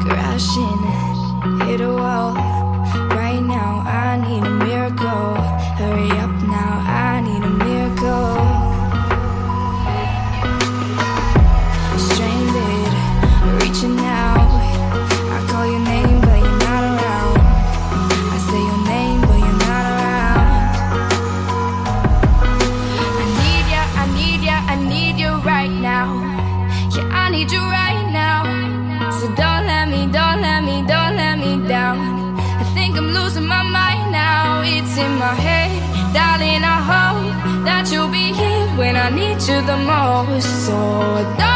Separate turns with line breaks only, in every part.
crashing, hit a wall. my mind now, it's in my head. Darling, I hope that you'll be here when I need you the most. So don't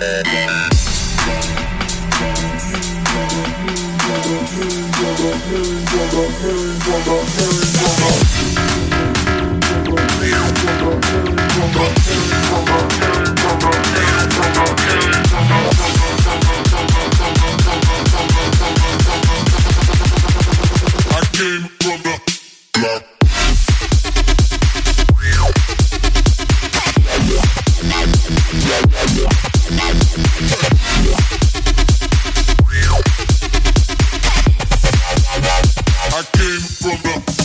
Yeah. I came from the